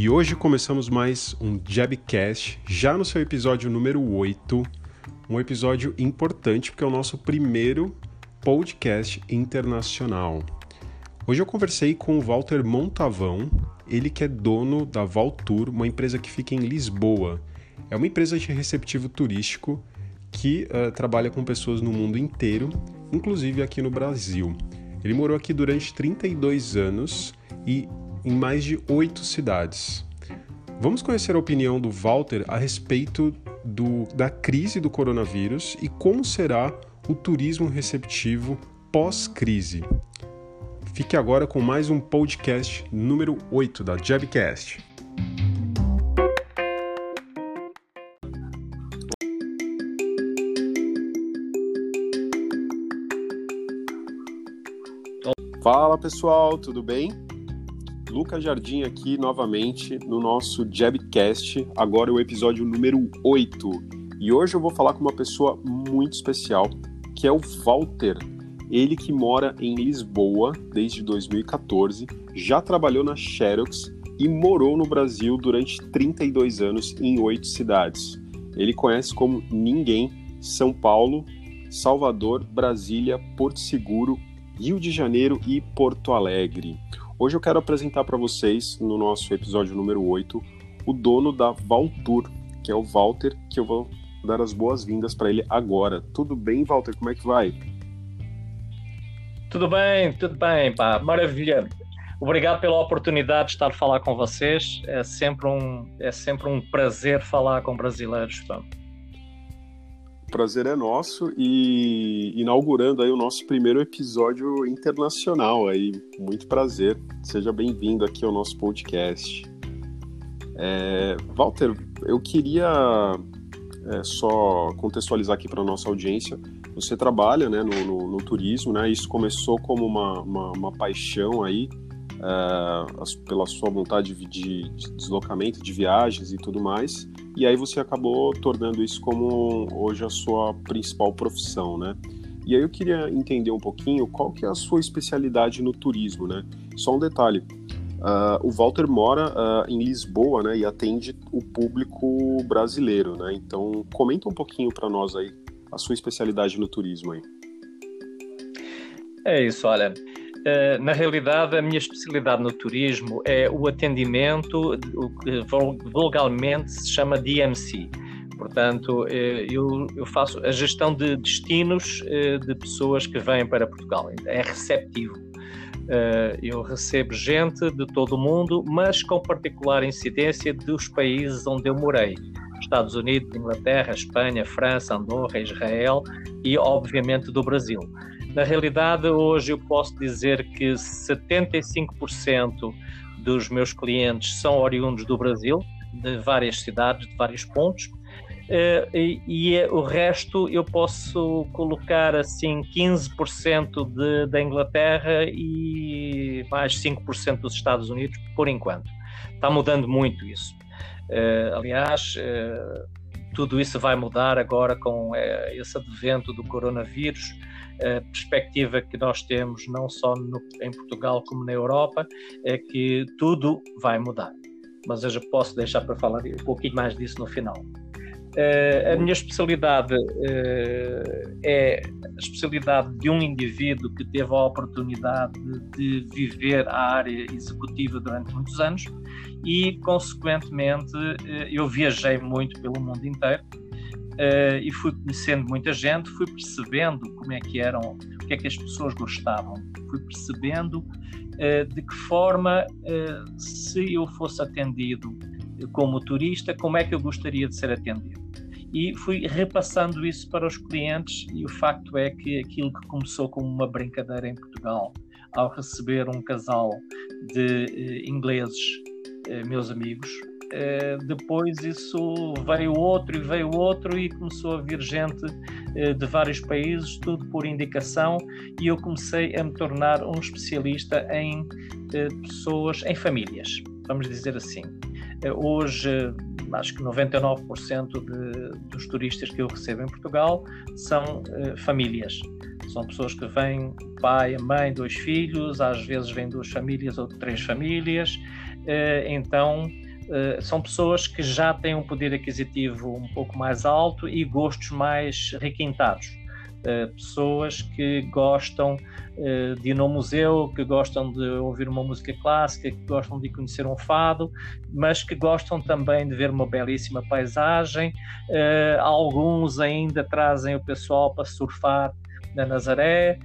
E hoje começamos mais um Jabcast, já no seu episódio número 8. Um episódio importante porque é o nosso primeiro podcast internacional. Hoje eu conversei com o Walter Montavão, ele que é dono da Valtour, uma empresa que fica em Lisboa. É uma empresa de receptivo turístico que uh, trabalha com pessoas no mundo inteiro, inclusive aqui no Brasil. Ele morou aqui durante 32 anos e em mais de oito cidades. Vamos conhecer a opinião do Walter a respeito do, da crise do coronavírus e como será o turismo receptivo pós-crise. Fique agora com mais um podcast número 8 da Jabcast. Fala pessoal, tudo bem? Lucas Jardim aqui novamente no nosso Jabcast, agora o episódio número 8. E hoje eu vou falar com uma pessoa muito especial, que é o Walter ele que mora em Lisboa desde 2014, já trabalhou na Xerox e morou no Brasil durante 32 anos em oito cidades. Ele conhece como ninguém São Paulo, Salvador, Brasília, Porto Seguro, Rio de Janeiro e Porto Alegre. Hoje eu quero apresentar para vocês, no nosso episódio número 8, o dono da Valtour, que é o Walter, que eu vou dar as boas-vindas para ele agora. Tudo bem, Walter? Como é que vai? Tudo bem, tudo bem, pá, maravilha. Obrigado pela oportunidade de estar a falar com vocês. É sempre um, é sempre um prazer falar com brasileiros. Pá. Prazer é nosso e inaugurando aí o nosso primeiro episódio internacional aí. Muito prazer. Seja bem-vindo aqui ao nosso podcast. É, Walter, eu queria é, só contextualizar aqui para nossa audiência você trabalha né, no, no, no, turismo, né? Isso começou como uma, uma, uma paixão aí, uh, pela sua vontade de, de, deslocamento, de viagens e tudo mais. E aí você acabou tornando isso como hoje a sua principal profissão, né? E aí eu queria entender um pouquinho qual que é a sua especialidade no turismo, né? Só um detalhe, Uh, o Walter mora uh, em Lisboa, né, e atende o público brasileiro, né? Então comenta um pouquinho para nós aí a sua especialidade no turismo aí? É isso, olha. Eh, na realidade, a minha especialidade no turismo é o atendimento, o que vulgarmente se chama DMC. Portanto, eh, eu, faço a gestão de destinos eh, de pessoas que vêm para Portugal. É receptivo. Eu recebo gente de todo o mundo, mas com particular incidência dos países onde eu morei. Estados Unidos, Inglaterra, Espanha, França, Andorra, Israel e, obviamente, do Brasil. Na realidade, hoje eu posso dizer que 75% dos meus clientes são oriundos do Brasil, de várias cidades, de vários pontos, Uh, e, e, o resto eu posso colocar assim 15% de, da Inglaterra e mais 5% dos Estados Unidos por enquanto. Está mudando muito isso. Uh, aliás, uh, tudo isso vai mudar agora com esse advento do coronavírus. A perspectiva que nós temos, não só no, em Portugal como na Europa, é que tudo vai mudar. Mas eu já posso deixar para falar um pouquinho mais disso no final. Uh, a minha especialidade uh, é a especialidade de um indivíduo que teve a oportunidade de viver a área executiva durante muitos anos e, consequentemente, uh, eu viajei muito pelo mundo inteiro e fui conhecendo muita gente, fui percebendo como é que eram, o que é que as pessoas gostavam, fui percebendo de que forma, se eu fosse atendido como turista, como é que eu gostaria de ser atendido. E fui repassando isso para os clientes, e o facto é que aquilo que começou como uma brincadeira em Portugal, ao receber um casal de ingleses, meus amigos, eh, depois isso veio outro e veio outro, e começou a vir gente eh, de vários países, tudo por indicação, e eu comecei a me tornar um especialista em eh, pessoas, em famílias, vamos dizer assim. Hoje, acho que 99% de, dos turistas que eu recebo em Portugal são famílias. São pessoas que vêm, pai, mãe, dois filhos, às vezes vêm duas famílias ou três famílias. Então, são pessoas que já têm um poder aquisitivo um pouco mais alto e gostos mais requintados. Uh, pessoas que gostam uh, de ir no museu, que gostam de ouvir uma música clássica, que gostam de conhecer um fado, mas que gostam também de ver uma belíssima paisagem. alguns ainda trazem o pessoal para surfar na Nazaré.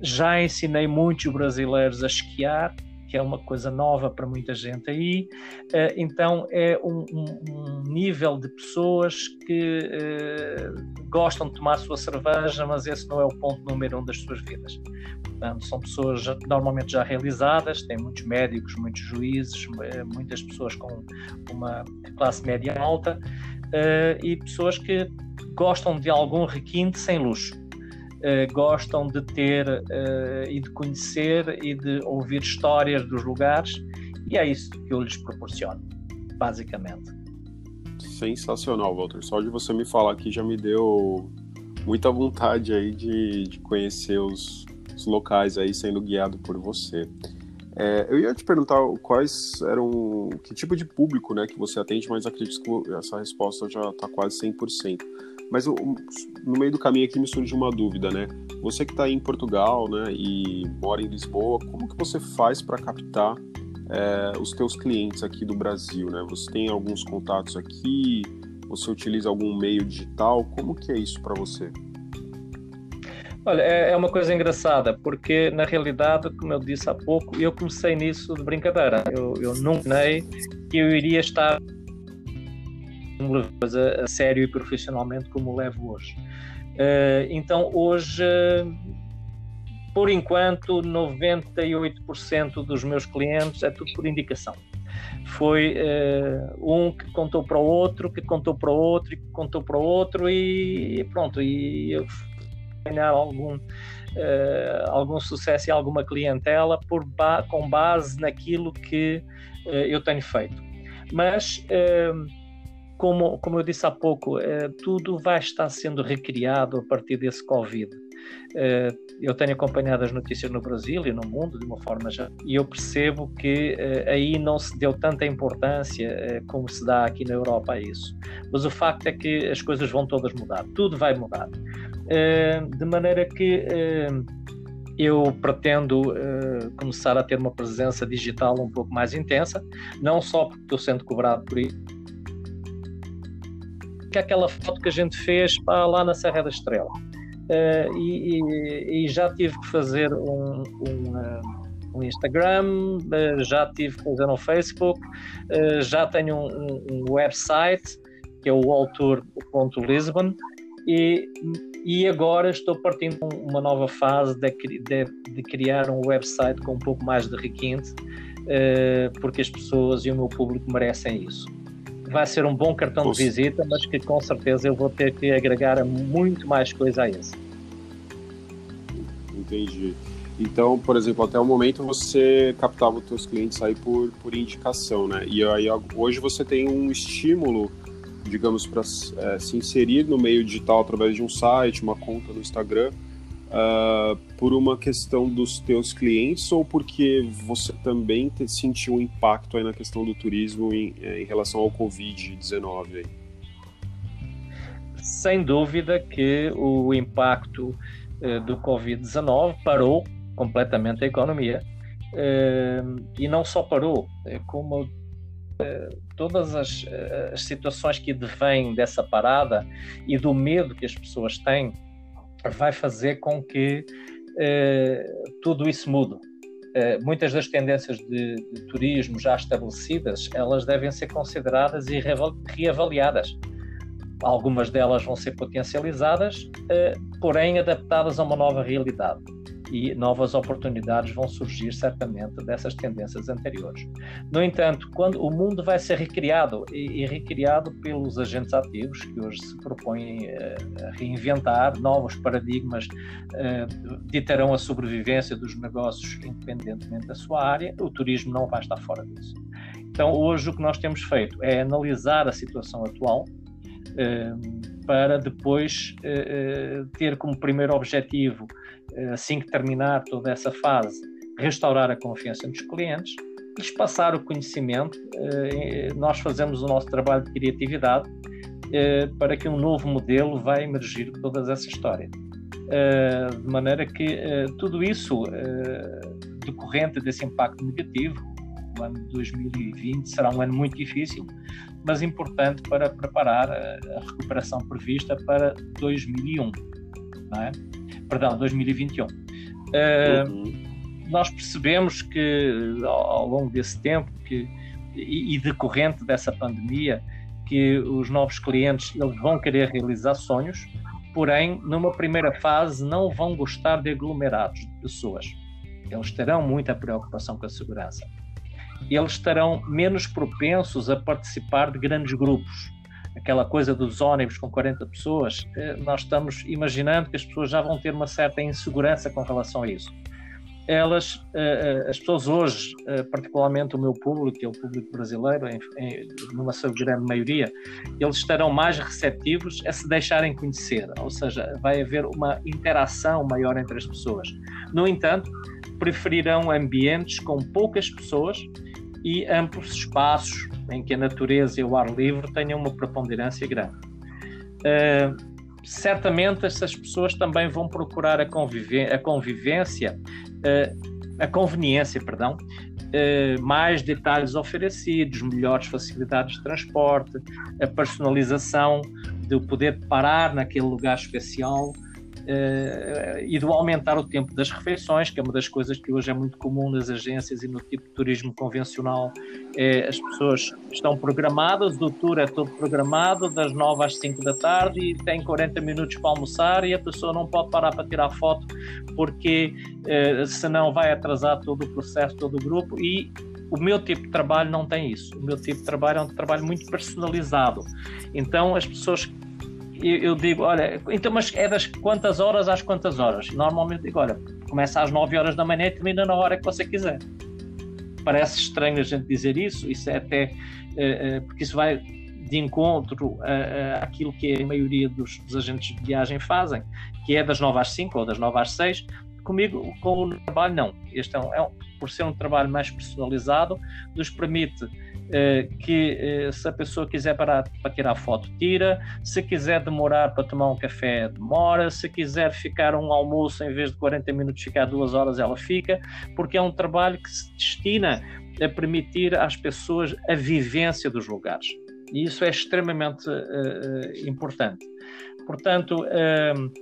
já ensinei muitos brasileiros a esquiar é uma coisa nova para muita gente aí. Uh, então é um, um, um, nível de pessoas que uh, gostam de tomar a sua cerveja, mas esse não é o ponto número um das suas vidas. Portanto, são pessoas normalmente já realizadas, tem muitos médicos, muitos juízes, eh, muitas pessoas com uma classe média alta e pessoas que gostam de algum requinte sem luxo uh, gostam de ter uh, e de conhecer e de ouvir histórias dos lugares, e é isso que eu lhes proporciono, basicamente. Sensacional, Walter. Só de você me falar aqui já me deu muita vontade aí de, de conhecer os, os locais aí sendo guiado por você. É, eu ia te perguntar quais eram, que tipo de público né, que você atende, mas acredito que essa resposta já está quase 100%. Mas no meio do caminho aqui me surge uma dúvida, né? Você que está em Portugal, né, e mora em Lisboa, como que você faz para captar é, os teus clientes aqui do Brasil, né? Você tem alguns contatos aqui? Você utiliza algum meio digital? Como que é isso para você? Olha, é, é uma coisa engraçada, porque na realidade, como eu disse há pouco, eu comecei nisso de brincadeira. Eu, eu nunca que eu iria estar a, a sério e profissionalmente como levo hoje. Uh, então, hoje, por enquanto, 98% dos meus clientes é tudo por indicação. Foi uh, um que contou para o outro, que contou para o outro, e que contou para o outro, e pronto. E eu ganhar algum. Uh, algum sucesso e alguma clientela por ba com base naquilo que eu tenho feito. Mas como, como eu disse há pouco, eh, tudo vai estar sendo recriado a partir desse Covid. Eh, eu tenho acompanhado as notícias no Brasil e no mundo de uma forma já, e eu percebo que eh, aí não se deu tanta importância como se dá aqui na Europa a isso. Mas o facto é que as coisas vão todas mudar, tudo vai mudar. de maneira que eu pretendo uh, começar a ter uma presença digital um pouco mais intensa, não só porque estou sendo cobrado por isso, que aquela foto que a gente fez para lá na Serra da Estrela. Uh, e, e, e, já tive que fazer um, um, uh, um Instagram, uh, já tive que fazer um Facebook, já tenho um, um, website que é o alltour.lisbon e, e agora estou partindo uma nova fase de, de, de, criar um website com um pouco mais de requinte, porque as pessoas e o meu público merecem isso vai ser um bom cartão de visita, mas que com certeza eu vou ter que agregar muito mais coisa a esse. Entendi. Então, por exemplo, até o momento você captava os seus clientes aí por, por indicação, né? E aí hoje você tem um estímulo, digamos, para é, se inserir no meio digital através de um site, uma conta no Instagram, uh, por uma questão dos teus clientes ou porque você também te, sentiu um impacto aí na questão do turismo em, é, em relação ao Covid-19? Sem dúvida que o impacto uh, do Covid-19 parou completamente a economia. Uh, e não só parou, é como uh, todas as, as, situações que devêm dessa parada e do medo que as pessoas têm vai fazer com que uh, tudo isso mude. Uh, muitas das tendências de, de, turismo já estabelecidas, elas devem ser consideradas e reavaliadas. Algumas delas vão ser potencializadas, uh, porém adaptadas a uma nova realidade e novas oportunidades vão surgir certamente dessas tendências anteriores. No entanto, quando o mundo vai ser recriado e, e recriado pelos agentes ativos que hoje se propõem uh, a reinventar novos paradigmas uh, ditarão a sobrevivência dos negócios independentemente da sua área, o turismo não vai estar fora disso. Então, hoje o que nós temos feito é analisar a situação atual uh, para depois ter como primeiro objetivo assim que terminar toda essa fase, restaurar a confiança dos clientes lhes passar o conhecimento. Nós fazemos o nosso trabalho de criatividade para que um novo modelo vai emergir de toda essa história. De maneira que tudo isso decorrente desse impacto negativo, o ano de 2020 será um ano muito difícil, mas importante para preparar a, recuperação prevista para 2001, não é? Perdão, 2021. Uh, uhum. Nós percebemos que ao, ao, longo desse tempo que, e, e decorrente dessa pandemia que os novos clientes eles vão querer realizar sonhos, porém numa primeira fase não vão gostar de aglomerados de pessoas. Eles terão muita preocupação com a segurança eles estarão menos propensos a participar de grandes grupos. Aquela coisa dos ônibus com 40 pessoas, eh, nós estamos imaginando que as pessoas já vão ter uma certa insegurança com relação a isso. Elas, eh, eh, as pessoas hoje, particularmente o meu público, que é o público brasileiro, numa sua grande maioria, eles estarão mais receptivos a se deixarem conhecer, ou seja, vai haver uma interação maior entre as pessoas. No entanto, preferirão ambientes com poucas pessoas e amplos espaços em que a natureza e o ar livre tenham uma preponderância grande. Uh, certamente essas pessoas também vão procurar a, a convivência, uh, a conveniência, perdão, uh, mais detalhes oferecidos, melhores facilidades de transporte, a personalização de poder parar naquele lugar especial e do aumentar o tempo das refeições, que é uma das coisas que hoje é muito comum nas agências e no tipo de turismo convencional. É, as pessoas estão programadas, o tour é todo programado, das 9 às 5 da tarde, e tem 40 minutos para almoçar, e a pessoa não pode parar para tirar foto, porque uh, senão vai atrasar todo o processo, todo o grupo, e o meu tipo de trabalho não tem isso. O meu tipo de trabalho é um trabalho muito personalizado. Então, as pessoas eu, digo, olha, então, mas é das quantas horas às quantas horas? Normalmente digo, olha, começa às 9 horas da manhã e termina na hora que você quiser. Parece estranho a gente dizer isso, isso é até, uh, uh, porque isso vai de encontro àquilo que a maioria dos, dos, agentes de viagem fazem, que é das 9 às 5 ou das 9 às 6. Comigo, com o trabalho, não. Este é, um, é um, por ser um trabalho mais personalizado, nos permite eh, que eh, se a pessoa quiser parar para tirar foto, tira. Se quiser demorar para tomar um café, demora. Se quiser ficar um almoço, em vez de 40 minutos, ficar duas horas, ela fica, porque é um trabalho que se destina a permitir às pessoas a vivência dos lugares. E isso é extremamente uh, importante. Portanto, uh,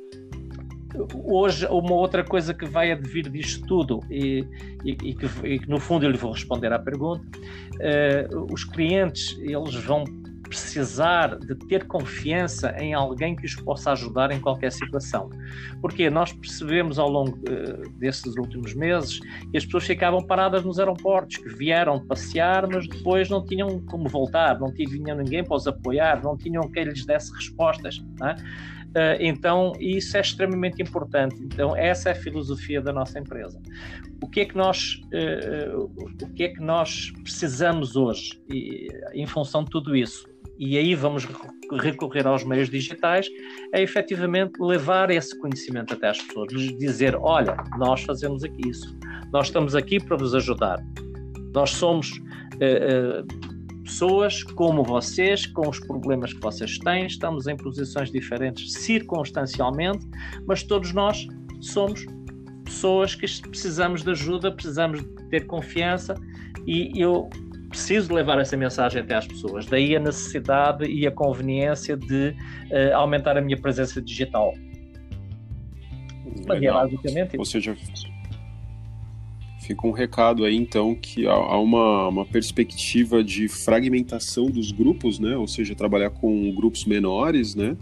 hoje uma outra coisa que vai advir disto tudo e, e, e, que, e, que, no fundo eu lhe vou responder à pergunta uh, os clientes eles vão precisar de ter confiança em alguém que os possa ajudar em qualquer situação porque nós percebemos ao longo uh, desses últimos meses que as pessoas ficavam paradas nos aeroportos que vieram passear mas depois não tinham como voltar não tinham ninguém para os apoiar não tinham quem lhes desse respostas não é? Uh, então, isso é extremamente importante. Então, essa é a filosofia da nossa empresa. O que é que nós, uh, o que é que nós precisamos hoje em função de tudo isso? E aí vamos recorrer aos meios digitais, é efetivamente levar esse conhecimento até às pessoas, lhes dizer: olha, nós fazemos aqui isso, nós estamos aqui para vos ajudar, nós somos. Pessoas como vocês, com os problemas que vocês têm, estamos em posições diferentes circunstancialmente, mas todos nós somos pessoas que precisamos de ajuda, precisamos de ter confiança e eu preciso levar essa mensagem até às pessoas. Daí a necessidade e a conveniência de uh, aumentar a minha presença digital. Legal. Mas é basicamente Ou seja, Fica um recado aí, então, que há uma, uma perspectiva de fragmentação dos grupos, né? Ou seja, trabalhar com grupos menores, né?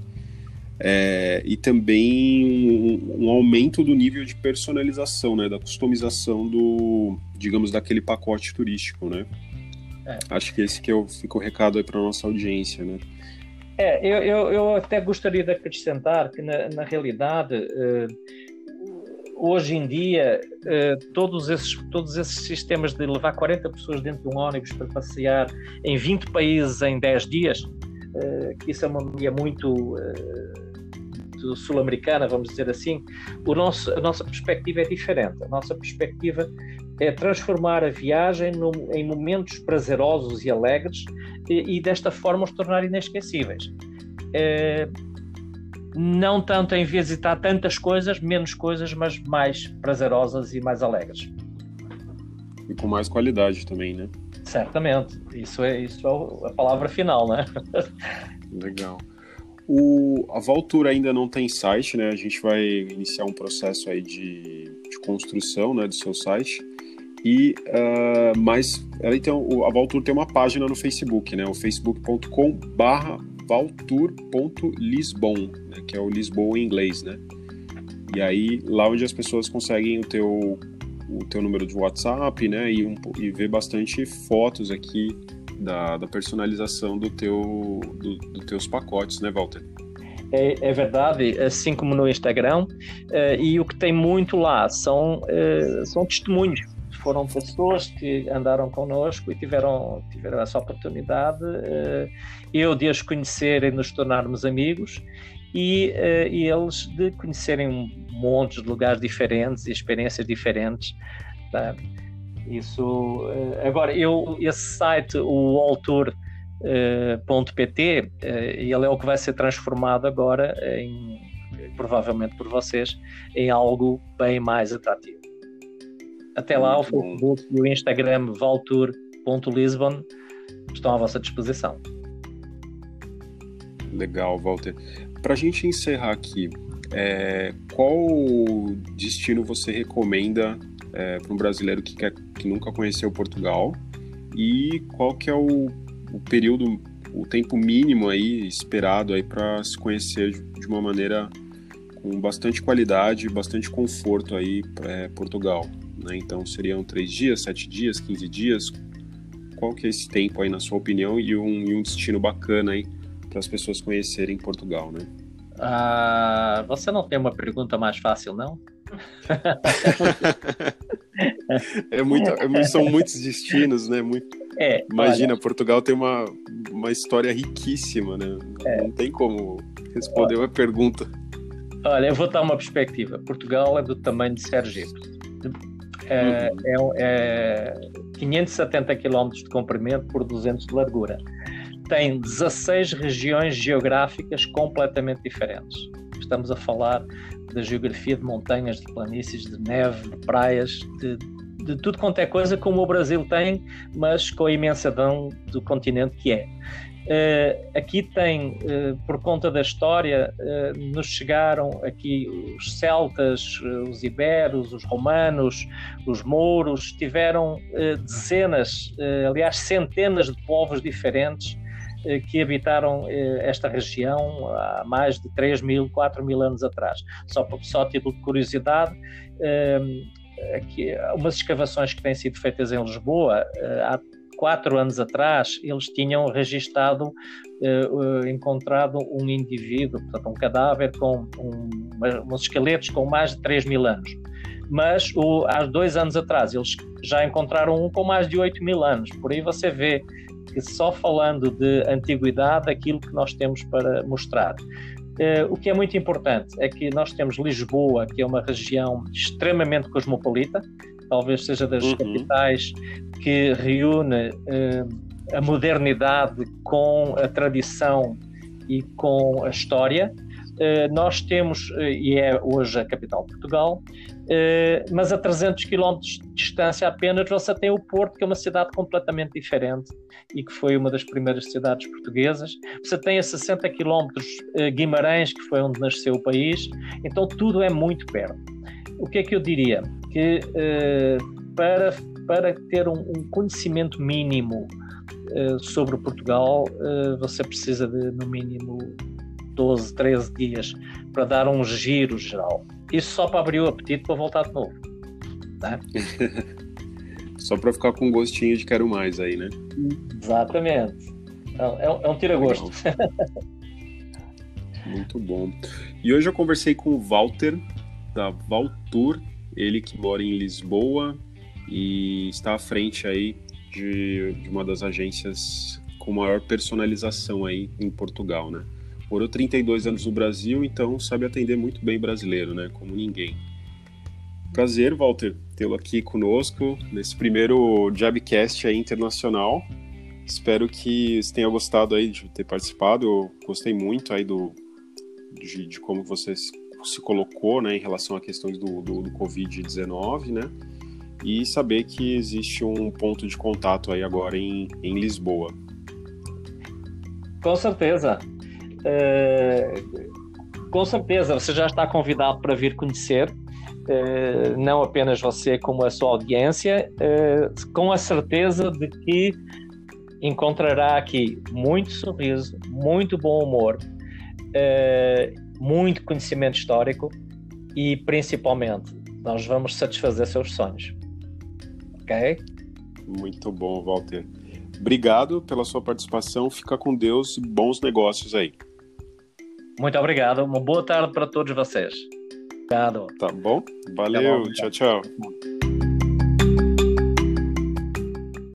É, e também um, um, aumento do nível de personalização, né? Da customização do, digamos, daquele pacote turístico, né? É. Acho que esse que é o, fica o recado aí para nossa audiência, né? É, eu, eu, eu, até gostaria de acrescentar que, na, na realidade, uh, hoje em dia, uh, todos, esses, todos esses sistemas de levar 40 pessoas dentro de um ônibus para passear em 20 países em 10 dias, uh, que isso é uma é muito muito sul-americana, vamos dizer assim, o nosso, a nossa perspectiva é diferente. A nossa perspectiva é transformar a viagem no, em momentos prazerosos e alegres e, e, desta forma os tornar inesquecíveis. É, não tanto em visitar tantas coisas, menos coisas, mas mais prazerosas e mais alegres. E com mais qualidade também, né? Certamente. Isso é, isso é a palavra final, né? Legal. O, a Valtura ainda não tem site, né? A gente vai iniciar um processo aí de, de construção né, do seu site. E, uh, mas ela tem, a Valtur tem uma página no Facebook, né? O facebook.com barra valtur.lisbon, né? que é o Lisboa em inglês, né? E aí, lá onde as pessoas conseguem o teu, o teu número de WhatsApp, né? E, um, e ver bastante fotos aqui da, da personalização do teu, do, dos teus pacotes, né, Walter? É, é, verdade, assim como no Instagram, uh, e o que tem muito lá são, uh, são testemunhos. Foram pessoas que andaram connosco e tiveram, tiveram essa oportunidade, uh, eu de as conhecer e nos tornarmos amigos, e, e eles de conhecerem um monte de lugares diferentes e experiências diferentes. Tá? Isso. Eh, agora, eu, esse site, o eh, eh, ele é o que vai ser transformado agora em, provavelmente por vocês, em algo bem mais atrativo. Até lá, o Facebook e o Instagram valtour.lisbon estão à vossa disposição. Legal, Walter. Para a gente encerrar aqui, é, qual destino você recomenda é, para um brasileiro que, quer, que nunca conheceu Portugal e qual que é o, o período, o tempo mínimo aí esperado aí para se conhecer de uma maneira com bastante qualidade, bastante conforto aí é, Portugal. Né? Então seriam três dias, sete dias, quinze dias. Qual que é esse tempo aí na sua opinião e um, e um destino bacana aí para as pessoas conhecerem Portugal, né? Ah, você não tem uma pergunta mais fácil, não? é muito, é, são muitos destinos, né? Muito, é, Imagina, olha, Portugal tem uma, uma história riquíssima, né? É, não tem como responder olha, uma pergunta. Olha, eu vou dar uma perspectiva. Portugal é do tamanho de Sergipe. É, uhum. é, é 570 km de comprimento por 200 de largura. Tem 16 regiões geográficas completamente diferentes. Estamos a falar da geografia de montanhas, de planícies, de neve, de praias, de, de tudo quanto é coisa como o Brasil tem, mas com a imensidão do continente que é. Uh, aqui tem, uh, por conta da história, uh, nos chegaram aqui os celtas, os iberos, os romanos, os mouros, tiveram dezenas, aliás, centenas de povos diferentes que habitaram esta região há mais de 3 mil, 4 mil anos atrás. Só, só título de curiosidade, aqui, umas escavações que têm sido feitas em Lisboa, há quatro anos atrás, eles tinham registado, encontrado um indivíduo, portanto, um cadáver com um, uns esqueletos com mais de 3 mil anos. Mas o, há dois anos atrás, eles já encontraram um com mais de 8 mil anos. Por aí você vê que só falando de antiguidade, aquilo que nós temos para mostrar. Uh, o que é muito importante é que nós temos Lisboa, que é uma região extremamente cosmopolita, talvez seja das uhum. capitais que reúne uh, a modernidade com a tradição e com a história. Uh, nós temos, e é hoje a capital de Portugal, mas a 300 km de distância apenas você tem o Porto, que é uma cidade completamente diferente e que foi uma das primeiras cidades portuguesas. Você tem a 60 km Guimarães, que foi onde nasceu o país. Então tudo é muito perto. O que é que eu diria? Que eh, para, para ter um, um conhecimento mínimo eh, sobre Portugal, você precisa de no mínimo 12, 13 dias para dar um giro geral. Isso só para abrir o apetite para voltar de novo. Tá? só para ficar com um gostinho de quero mais aí, né? Exatamente. É, é um tira-gosto. Muito bom. E hoje eu conversei com o Walter, da Valtur, ele que mora em Lisboa e está à frente aí de, de uma das agências com maior personalização aí em Portugal, né? Morou 32 anos no Brasil, então sabe atender muito bem brasileiro, né? Como ninguém. Prazer, Walter, tê-lo aqui conosco nesse primeiro Jabcast aí internacional. Espero que você tenha gostado aí de ter participado. Eu gostei muito aí do, de, de como você se, colocou né, em relação a questões do, do, do Covid-19, né? E saber que existe um ponto de contato aí agora em, em Lisboa. Com certeza. É, com certeza, você já está convidado para vir conhecer eh, não apenas você, como a sua audiência, eh, com a certeza de que encontrará aqui muito sorriso, muito bom humor, eh, muito conhecimento histórico e, principalmente, nós vamos satisfazer seus sonhos. Ok? Muito bom, Walter. Obrigado pela sua participação. Fica com Deus e bons negócios aí. Muito obrigado. Uma boa tarde para todos vocês. Obrigado. Tá bom? Valeu. Tá bom, tchau, tchau.